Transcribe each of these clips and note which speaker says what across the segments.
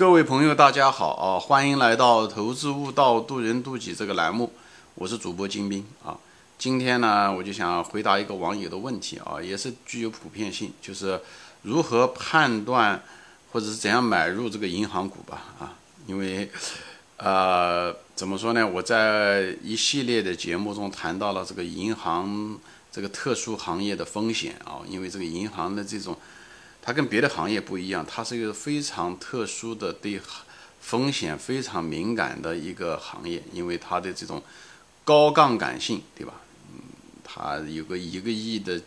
Speaker 1: 各位朋友，大家好啊！欢迎来到《投资悟道，渡人渡己》这个栏目，我是主播金兵啊。今天呢，我就想回答一个网友的问题啊，也是具有普遍性，就是如何判断或者是怎样买入这个银行股吧啊？因为呃，怎么说呢？我在一系列的节目中谈到了这个银行这个特殊行业的风险啊，因为这个银行的这种。它跟别的行业不一样，它是一个非常特殊的、对风险非常敏感的一个行业，因为它的这种高杠杆性，对吧？嗯，它有个一个亿的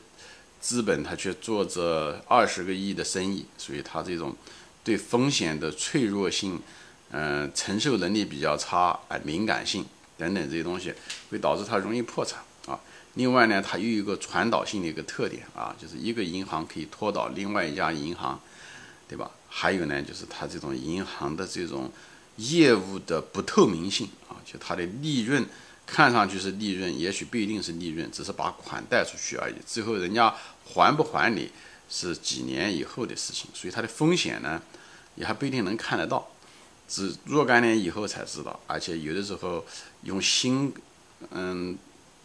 Speaker 1: 资本，它却做着二十个亿的生意，所以它这种对风险的脆弱性，嗯，承受能力比较差，哎，敏感性等等这些东西，会导致它容易破产。另外呢，它又有一个传导性的一个特点啊，就是一个银行可以拖倒另外一家银行，对吧？还有呢，就是它这种银行的这种业务的不透明性啊，就它的利润看上去是利润，也许不一定是利润，只是把款贷出去而已，最后人家还不还你是几年以后的事情，所以它的风险呢也还不一定能看得到，只若干年以后才知道，而且有的时候用新嗯。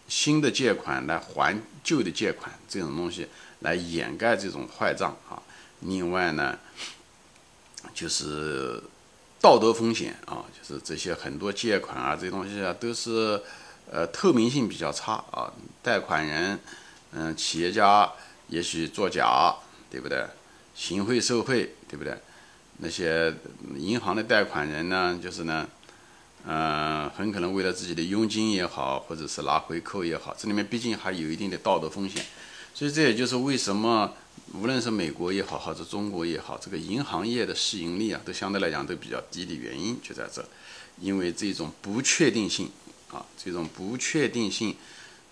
Speaker 1: 新的借款来还旧的借款，这种东西来掩盖这种坏账啊。另外呢，就是道德风险啊，就是这些很多借款啊，这些东西啊，都是呃透明性比较差啊。贷款人，嗯，企业家也许作假，对不对？行贿受贿，对不对？那些银行的贷款人呢，就是呢。嗯，很可能为了自己的佣金也好，或者是拿回扣也好，这里面毕竟还有一定的道德风险，所以这也就是为什么无论是美国也好，或者中国也好，这个银行业的市盈率啊，都相对来讲都比较低的原因就在这，因为这种不确定性啊，这种不确定性、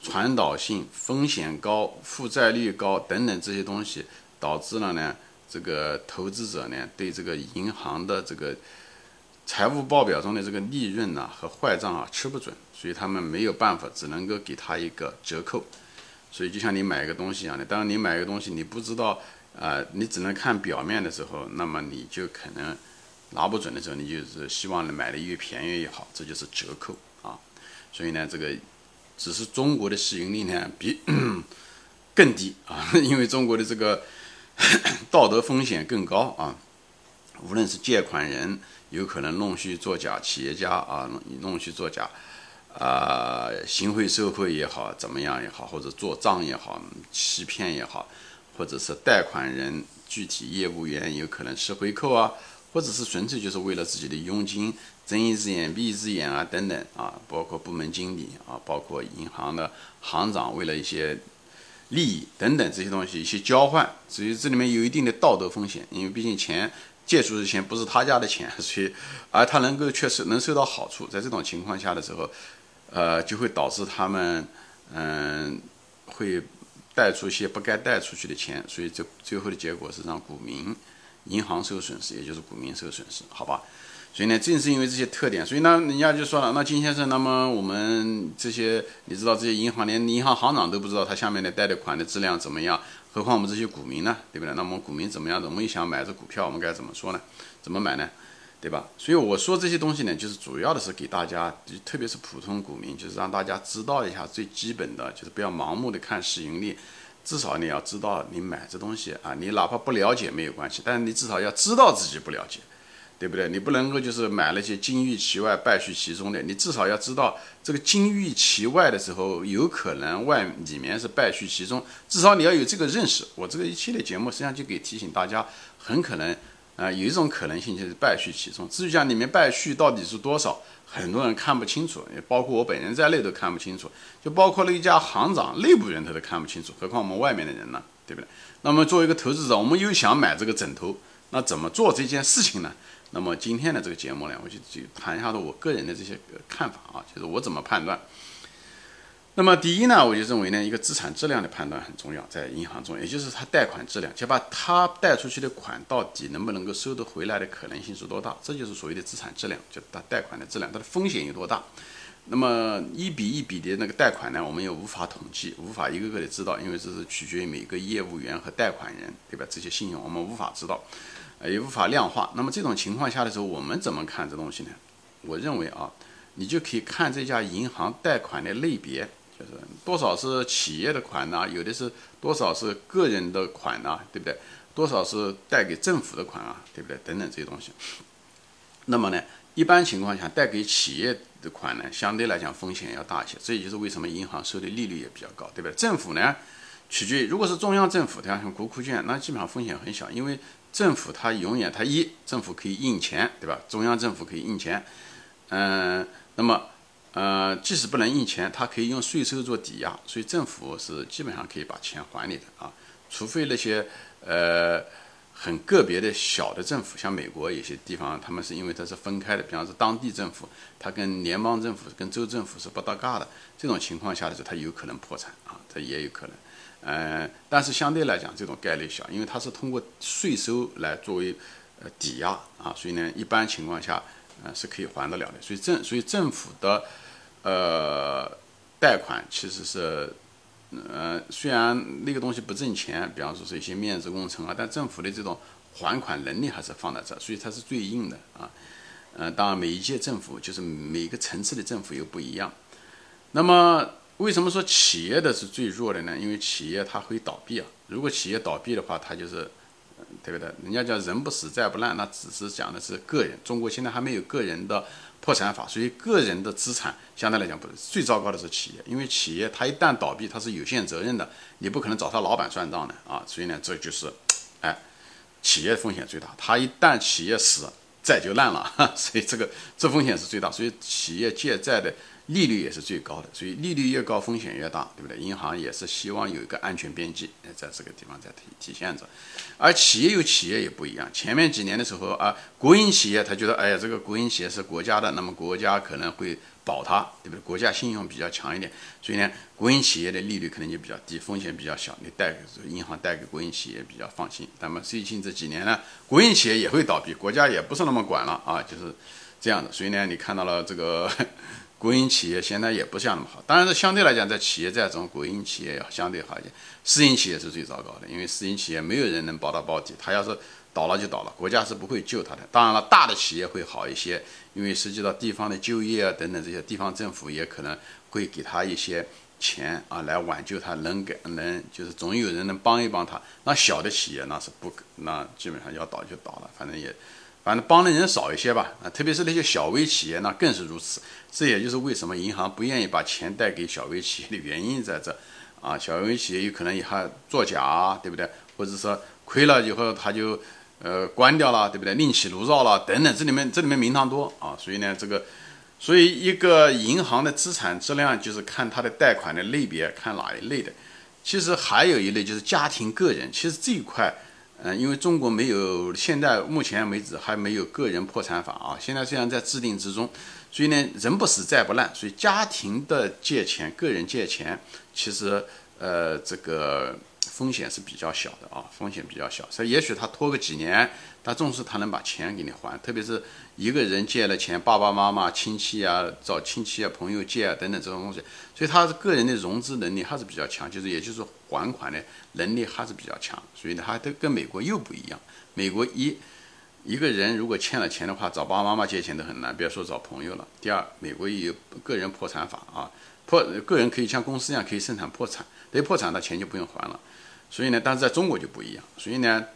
Speaker 1: 传导性、风险高、负债率高等等这些东西，导致了呢，这个投资者呢对这个银行的这个。财务报表中的这个利润呢和坏账啊吃不准，所以他们没有办法，只能够给他一个折扣。所以就像你买一个东西一样的，当你买一个东西你不知道啊，你只能看表面的时候，那么你就可能拿不准的时候，你就是希望买的越便宜越好，这就是折扣啊。所以呢，这个只是中国的市盈率呢比更低啊，因为中国的这个 道德风险更高啊，无论是借款人。有可能弄虚作假，企业家啊弄虚作假，啊行贿受贿也好，怎么样也好，或者做账也好，欺骗也好，或者是贷款人具体业务员有可能吃回扣啊，或者是纯粹就是为了自己的佣金睁一只眼闭一只眼啊等等啊，包括部门经理啊，包括银行的行长为了一些利益等等这些东西一些交换，所以这里面有一定的道德风险，因为毕竟钱。借出的钱不是他家的钱，所以而他能够确实能收到好处，在这种情况下的时候，呃，就会导致他们嗯会贷出一些不该贷出去的钱，所以这最后的结果是让股民、银行受损失，也就是股民受损失，好吧？所以呢，正是因为这些特点，所以呢，人家就说了，那金先生，那么我们这些你知道，这些银行连银行行长都不知道他下面的贷的款的质量怎么样。何况我们这些股民呢，对不对？那么股民怎么样的？我们也想买这股票，我们该怎么说呢？怎么买呢？对吧？所以我说这些东西呢，就是主要的是给大家，特别是普通股民，就是让大家知道一下最基本的，就是不要盲目的看市盈率，至少你要知道你买这东西啊，你哪怕不了解没有关系，但是你至少要知道自己不了解。对不对？你不能够就是买了些金玉其外败絮其中的，你至少要知道这个金玉其外的时候，有可能外里面是败絮其中，至少你要有这个认识。我这个一系列节目实际上就给提醒大家，很可能啊有一种可能性就是败絮其中。至于讲里面败絮到底是多少，很多人看不清楚，也包括我本人在内都看不清楚，就包括了一家行长内部人他都看不清楚，何况我们外面的人呢？对不对？那么作为一个投资者，我们又想买这个枕头，那怎么做这件事情呢？那么今天的这个节目呢，我就就谈一下我个人的这些看法啊，就是我怎么判断。那么第一呢，我就认为呢，一个资产质量的判断很重要，在银行中，也就是它贷款质量，就把它贷出去的款到底能不能够收得回来的可能性是多大，这就是所谓的资产质量，就它贷款的质量，它的风险有多大。那么一笔一笔的那个贷款呢，我们也无法统计，无法一个个的知道，因为这是取决于每个业务员和贷款人，对吧？这些信用我们无法知道。也无法量化。那么这种情况下的时候，我们怎么看这东西呢？我认为啊，你就可以看这家银行贷款的类别，就是多少是企业的款呢？有的是多少是个人的款呢？对不对？多少是贷给政府的款啊？对不对？等等这些东西。那么呢，一般情况下贷给企业的款呢，相对来讲风险要大一些。这也就是为什么银行收的利率也比较高，对不对？政府呢，取决于如果是中央政府，像像国库券，那基本上风险很小，因为政府它永远它一政府可以印钱，对吧？中央政府可以印钱。嗯，那么，呃，即使不能印钱，它可以用税收做抵押，所以政府是基本上可以把钱还你的啊，除非那些呃很个别的小的政府，像美国有些地方，他们是因为它是分开的，比方说当地政府，它跟联邦政府、跟州政府是不搭嘎的，这种情况下的时候，它有可能破产啊，这也有可能，呃，但是相对来讲，这种概率小，因为它是通过税收来作为呃抵押啊，所以呢，一般情况下。呃，是可以还得了的，所以政所以政府的，呃，贷款其实是，呃，虽然那个东西不挣钱，比方说是一些面子工程啊，但政府的这种还款能力还是放在这，所以它是最硬的啊。嗯，当然每一届政府就是每个层次的政府又不一样。那么为什么说企业的是最弱的呢？因为企业它会倒闭啊，如果企业倒闭的话，它就是。对不对？人家叫人不死债不烂，那只是讲的是个人。中国现在还没有个人的破产法，所以个人的资产相对来讲不是最糟糕的是企业，因为企业它一旦倒闭，它是有限责任的，你不可能找他老板算账的啊。所以呢，这就是，哎，企业风险最大。他一旦企业死，债就烂了，所以这个这风险是最大。所以企业借债的。利率也是最高的，所以利率越高，风险越大，对不对？银行也是希望有一个安全边际，在这个地方在体体现着。而企业有企业也不一样，前面几年的时候啊，国营企业他觉得，哎呀，这个国营企业是国家的，那么国家可能会保它，对不对？国家信用比较强一点，所以呢，国营企业的利率可能就比较低，风险比较小，你贷给银行贷给国营企业比较放心。那么最近这几年呢，国营企业也会倒闭，国家也不是那么管了啊，就是这样的。所以呢，你看到了这个。国营企业现在也不像那么好，当然是相对来讲，在企业债中，国营企业要相对好一点。私营企业是最糟糕的，因为私营企业没有人能保到保底，他要是倒了就倒了，国家是不会救他的。当然了，大的企业会好一些，因为涉及到地方的就业啊等等这些，地方政府也可能会给他一些钱啊，来挽救他，能给能就是总有人能帮一帮他。那小的企业那是不，那基本上要倒就倒了，反正也。反正帮的人少一些吧，啊，特别是那些小微企业，那更是如此。这也就是为什么银行不愿意把钱贷给小微企业的原因在这，啊，小微企业有可能也还作假，对不对？或者说亏了以后他就呃关掉了，对不对？另起炉灶了等等，这里面这里面名堂多啊。所以呢，这个，所以一个银行的资产质量就是看它的贷款的类别，看哪一类的。其实还有一类就是家庭个人，其实这一块。嗯，因为中国没有，现在目前为止还没有个人破产法啊。现在虽然在制定之中，所以呢，人不死债不烂，所以家庭的借钱、个人借钱，其实呃这个风险是比较小的啊，风险比较小。所以也许他拖个几年，他重视他能把钱给你还，特别是一个人借了钱，爸爸妈妈、亲戚啊，找亲戚啊、朋友借啊等等这种东西，所以他个人的融资能力还是比较强，就是也就是还款的。能力还是比较强，所以呢，他都跟美国又不一样。美国一一个人如果欠了钱的话，找爸爸妈妈借钱都很难，别说找朋友了。第二，美国也有个人破产法啊，破个人可以像公司一样可以生产破产，一破产，那钱就不用还了。所以呢，但是在中国就不一样，所以呢，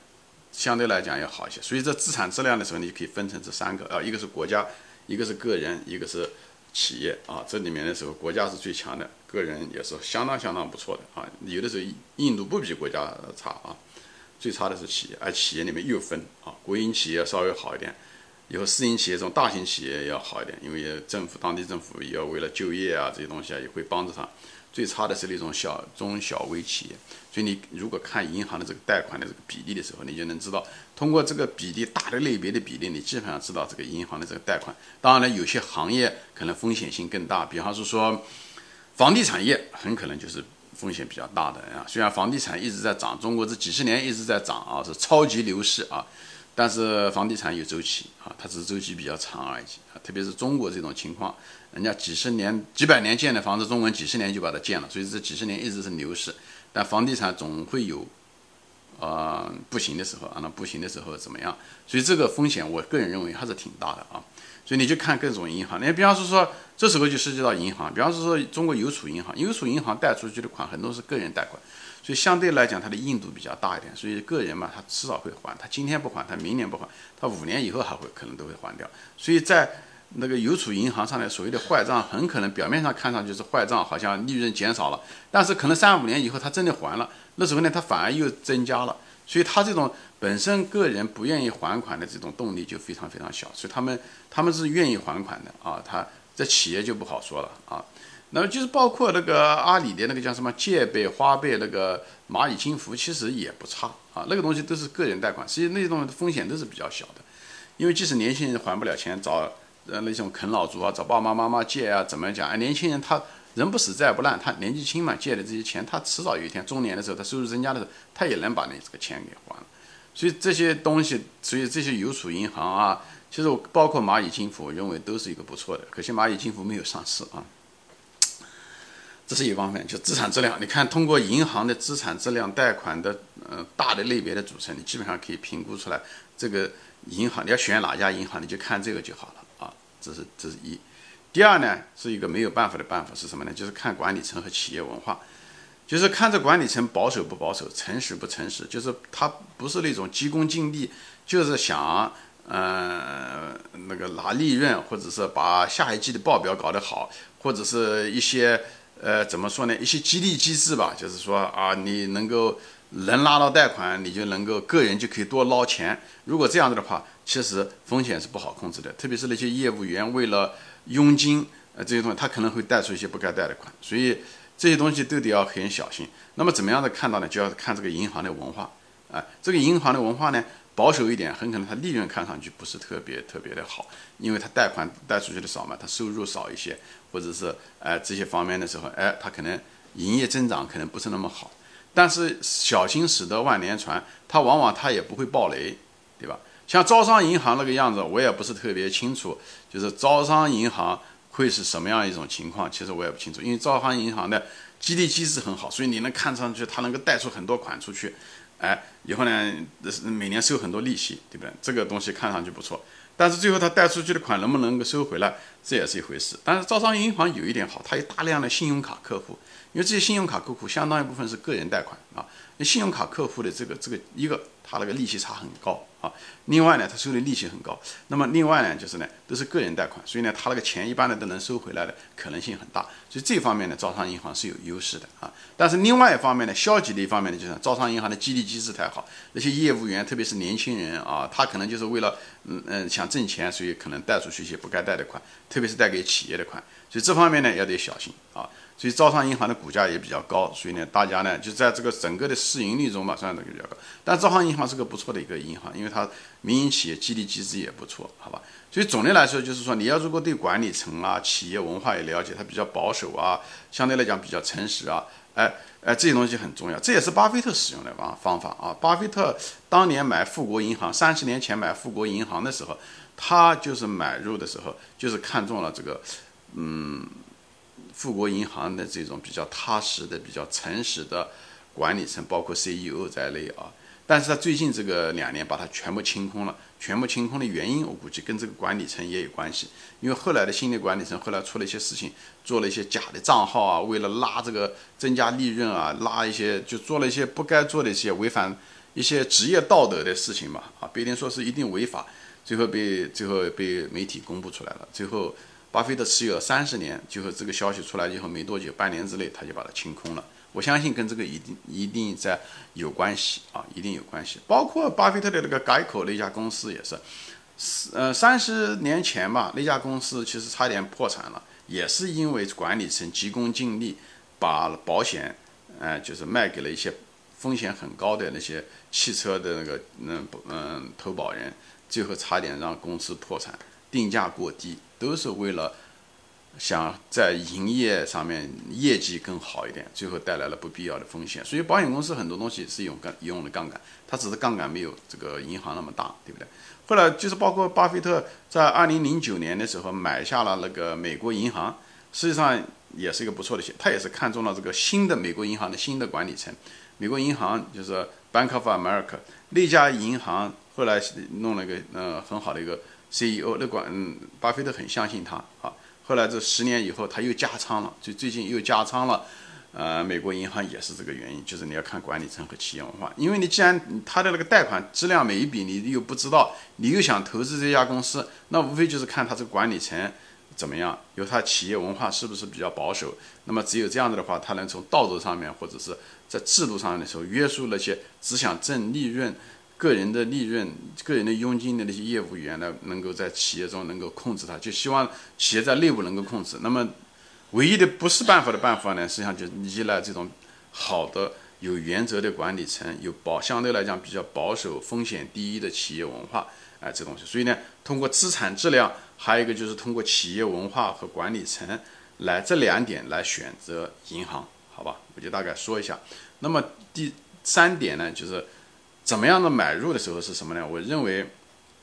Speaker 1: 相对来讲要好一些。所以这资产质量的时候，你就可以分成这三个啊，一个是国家，一个是个人，一个是。企业啊，这里面的时候，国家是最强的，个人也是相当相当不错的啊。有的时候印度不比国家差啊，最差的是企业，而企业里面又分啊，国营企业稍微好一点，以后私营企业这种大型企业要好一点，因为政府当地政府也要为了就业啊这些东西啊，也会帮助他。最差的是那种小中小微企业，所以你如果看银行的这个贷款的这个比例的时候，你就能知道，通过这个比例大的类别的比例，你基本上知道这个银行的这个贷款。当然了，有些行业可能风险性更大，比方是说，房地产业很可能就是风险比较大的啊。虽然房地产一直在涨，中国这几十年一直在涨啊，是超级牛市啊。但是房地产有周期啊，它只是周期比较长而已啊。特别是中国这种情况，人家几十年、几百年建的房子，中国几十年就把它建了，所以这几十年一直是牛市。但房地产总会有呃不行的时候啊，那不行的时候怎么样？所以这个风险，我个人认为还是挺大的啊。所以你就看各种银行，你比方说说，这时候就涉及到银行，比方说说中国邮储银行，邮储银行贷出去的款很多是个人贷款，所以相对来讲它的硬度比较大一点，所以个人嘛，他迟早会还，他今天不还，他明年不还，他五年以后还会可能都会还掉。所以在那个邮储银行上的所谓的坏账，很可能表面上看上去是坏账，好像利润减少了，但是可能三五年以后他真的还了，那时候呢，他反而又增加了。所以他这种本身个人不愿意还款的这种动力就非常非常小，所以他们他们是愿意还款的啊，他在企业就不好说了啊。那么就是包括那个阿里的那个叫什么借呗、花呗、那个蚂蚁金服，其实也不差啊。那个东西都是个人贷款，实际那种风险都是比较小的，因为即使年轻人还不了钱，找呃那种啃老族啊，找爸爸妈妈借啊，怎么讲啊？年轻人他。人不死债不烂，他年纪轻嘛，借的这些钱，他迟早有一天中年的时候，他收入增加的时候，他也能把你这个钱给还了。所以这些东西，所以这些邮储银行啊，其实我包括蚂蚁金服，我认为都是一个不错的。可惜蚂蚁金服没有上市啊。这是一方面，就资产质量。你看，通过银行的资产质量、贷款的呃大的类别的组成，你基本上可以评估出来这个银行你要选哪家银行，你就看这个就好了啊。这是这是一。第二呢，是一个没有办法的办法是什么呢？就是看管理层和企业文化，就是看这管理层保守不保守，诚实不诚实。就是他不是那种急功近利，就是想呃那个拿利润，或者是把下一季的报表搞得好，或者是一些呃怎么说呢？一些激励机制吧，就是说啊，你能够能拉到贷款，你就能够个人就可以多捞钱。如果这样子的话，其实风险是不好控制的，特别是那些业务员为了佣金，呃，这些东西他可能会贷出一些不该贷的款，所以这些东西都得要很小心。那么怎么样的看到呢？就要看这个银行的文化，啊，这个银行的文化呢，保守一点，很可能它利润看上去不是特别特别的好，因为它贷款贷出去的少嘛，它收入少一些，或者是哎这些方面的时候，哎，它可能营业增长可能不是那么好。但是小心驶得万年船，它往往它也不会暴雷，对吧？像招商银行那个样子，我也不是特别清楚。就是招商银行会是什么样一种情况？其实我也不清楚，因为招商银行的激励机制很好，所以你能看上去它能够贷出很多款出去，哎，以后呢，每年收很多利息，对不对？这个东西看上去不错，但是最后他贷出去的款能不能够收回来，这也是一回事。但是招商银行有一点好，它有大量的信用卡客户，因为这些信用卡客户相当一部分是个人贷款啊。那信用卡客户的这个这个一个，他那个利息差很高啊。另外呢，他收的利息很高。那么另外呢，就是呢，都是个人贷款，所以呢，他那个钱一般的都能收回来的可能性很大。所以这方面呢，招商银行是有优势的啊。但是另外一方面呢，消极的一方面呢，就是招商银行的激励机制太好，那些业务员，特别是年轻人啊，他可能就是为了嗯嗯想挣钱，所以可能贷出去一些不该贷的款，特别是贷给企业的款。所以这方面呢，要得小心啊。所以招商银行的股价也比较高，所以呢，大家呢就在这个整个的市盈率中吧，算这个比较高。但招商银行是个不错的一个银行，因为它民营企业激励机制也不错，好吧？所以总的来说，就是说你要如果对管理层啊、企业文化也了解，它比较保守啊，相对来讲比较诚实啊，哎哎，这些东西很重要。这也是巴菲特使用的方方法啊。巴菲特当年买富国银行，三十年前买富国银行的时候，他就是买入的时候就是看中了这个，嗯。富国银行的这种比较踏实的、比较诚实的管理层，包括 CEO 在内啊，但是他最近这个两年把它全部清空了。全部清空的原因，我估计跟这个管理层也有关系。因为后来的新的管理层后来出了一些事情，做了一些假的账号啊，为了拉这个增加利润啊，拉一些就做了一些不该做的一些违反一些职业道德的事情嘛啊，不一定说是一定违法，最后被最后被媒体公布出来了，最后。巴菲特持有三十年，最后这个消息出来以后没多久，半年之内他就把它清空了。我相信跟这个一定一定在有关系啊，一定有关系。包括巴菲特的那个改口那家公司也是，呃，三十年前吧，那家公司其实差点破产了，也是因为管理层急功近利，把保险，呃，就是卖给了一些风险很高的那些汽车的那个嗯嗯投保人，最后差点让公司破产，定价过低。都是为了想在营业上面业绩更好一点，最后带来了不必要的风险。所以保险公司很多东西是用杠用的杠杆，它只是杠杆没有这个银行那么大，对不对？后来就是包括巴菲特在二零零九年的时候买下了那个美国银行，实际上也是一个不错的险，他也是看中了这个新的美国银行的新的管理层，美国银行就是 Bank of America 那家银行后来弄了一个呃很好的一个 CEO，那管嗯巴菲特很相信他啊。后来这十年以后他又加仓了，就最近又加仓了。呃，美国银行也是这个原因，就是你要看管理层和企业文化。因为你既然他的那个贷款质量每一笔你又不知道，你又想投资这家公司，那无非就是看他这个管理层怎么样，有他企业文化是不是比较保守。那么只有这样子的话，他能从道德上面或者是在制度上的时候约束那些只想挣利润、个人的利润、个人的佣金的那些业务员呢，能够在企业中能够控制它，就希望企业在内部能够控制。那么。唯一的不是办法的办法呢，实际上就依赖这种好的、有原则的管理层，有保相对来讲比较保守、风险第一的企业文化，哎，这东西。所以呢，通过资产质量，还有一个就是通过企业文化和管理层来这两点来选择银行，好吧？我就大概说一下。那么第三点呢，就是怎么样的买入的时候是什么呢？我认为。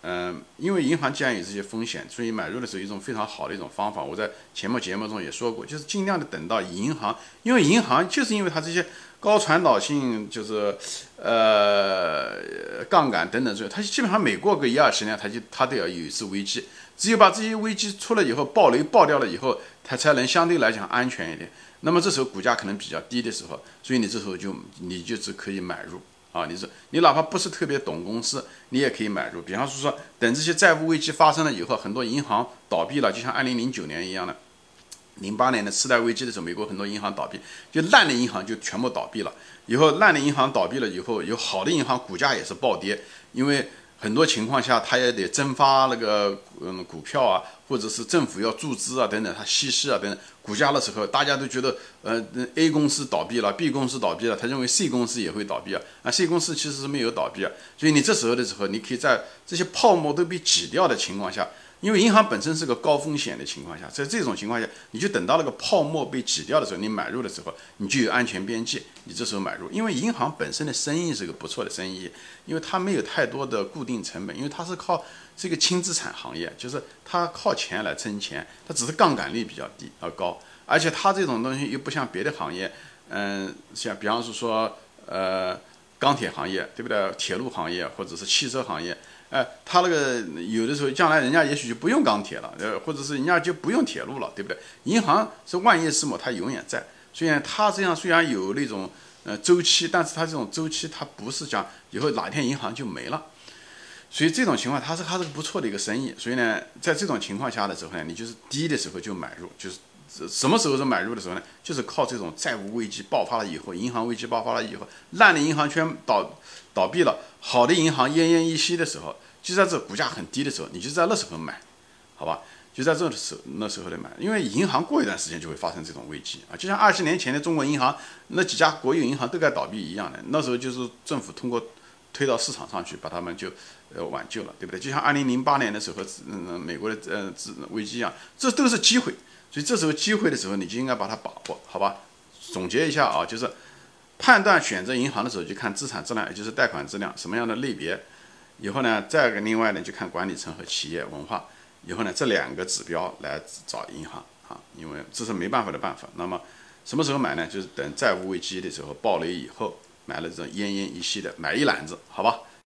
Speaker 1: 嗯，因为银行既然有这些风险，所以买入的时候一种非常好的一种方法。我在前面节目中也说过，就是尽量的等到银行，因为银行就是因为它这些高传导性，就是呃杠杆等等这些，它基本上每过个一二十年，它就它都要有一次危机。只有把这些危机出了以后，暴雷爆掉了以后，它才能相对来讲安全一点。那么这时候股价可能比较低的时候，所以你这时候就你就只可以买入。啊，你说你哪怕不是特别懂公司，你也可以买入。比方说说，等这些债务危机发生了以后，很多银行倒闭了，就像二零零九年一样的，零八年的次贷危机的时候，美国很多银行倒闭，就烂的银行就全部倒闭了。以后烂的银行倒闭了以后，有好的银行股价也是暴跌，因为。很多情况下，它也得增发那个嗯股票啊，或者是政府要注资啊等等，它稀释啊等等，股价的时候，大家都觉得呃 A 公司倒闭了，B 公司倒闭了，他认为 C 公司也会倒闭啊，啊 C 公司其实是没有倒闭啊，所以你这时候的时候，你可以在这些泡沫都被挤掉的情况下。因为银行本身是个高风险的情况下，在这种情况下，你就等到那个泡沫被挤掉的时候，你买入的时候，你就有安全边际，你这时候买入。因为银行本身的生意是个不错的生意，因为它没有太多的固定成本，因为它是靠这个轻资产行业，就是它靠钱来挣钱，它只是杠杆率比较低而高，而且它这种东西又不像别的行业，嗯，像比方是说呃钢铁行业，对不对？铁路行业或者是汽车行业。哎，他那个有的时候，将来人家也许就不用钢铁了，呃，或者是人家就不用铁路了，对不对？银行是万业之母，它永远在。虽然它这样虽然有那种呃周期，但是它这种周期它不是讲以后哪天银行就没了。所以这种情况，它是它是不错的一个生意。所以呢，在这种情况下的时候呢，你就是低的时候就买入，就是什么时候是买入的时候呢？就是靠这种债务危机爆发了以后，银行危机爆发了以后，烂的银行圈倒。倒闭了，好的银行奄奄一息的时候，就在这股价很低的时候，你就在那时候买，好吧？就在这时候那时候来买，因为银行过一段时间就会发生这种危机啊，就像二十年前的中国银行那几家国有银行都该倒闭一样的，那时候就是政府通过推到市场上去把他们就呃挽救了，对不对？就像二零零八年的时候，嗯，美国的呃危机一样，这都是机会，所以这时候机会的时候，你就应该把它把握，好吧？总结一下啊，就是。判断选择银行的时候，就看资产质量，也就是贷款质量，什么样的类别。以后呢，再个另外呢，就看管理层和企业文化。以后呢，这两个指标来找银行啊，因为这是没办法的办法。那么什么时候买呢？就是等债务危机的时候，暴雷以后，买了这种奄奄一息的，买一篮子，好吧？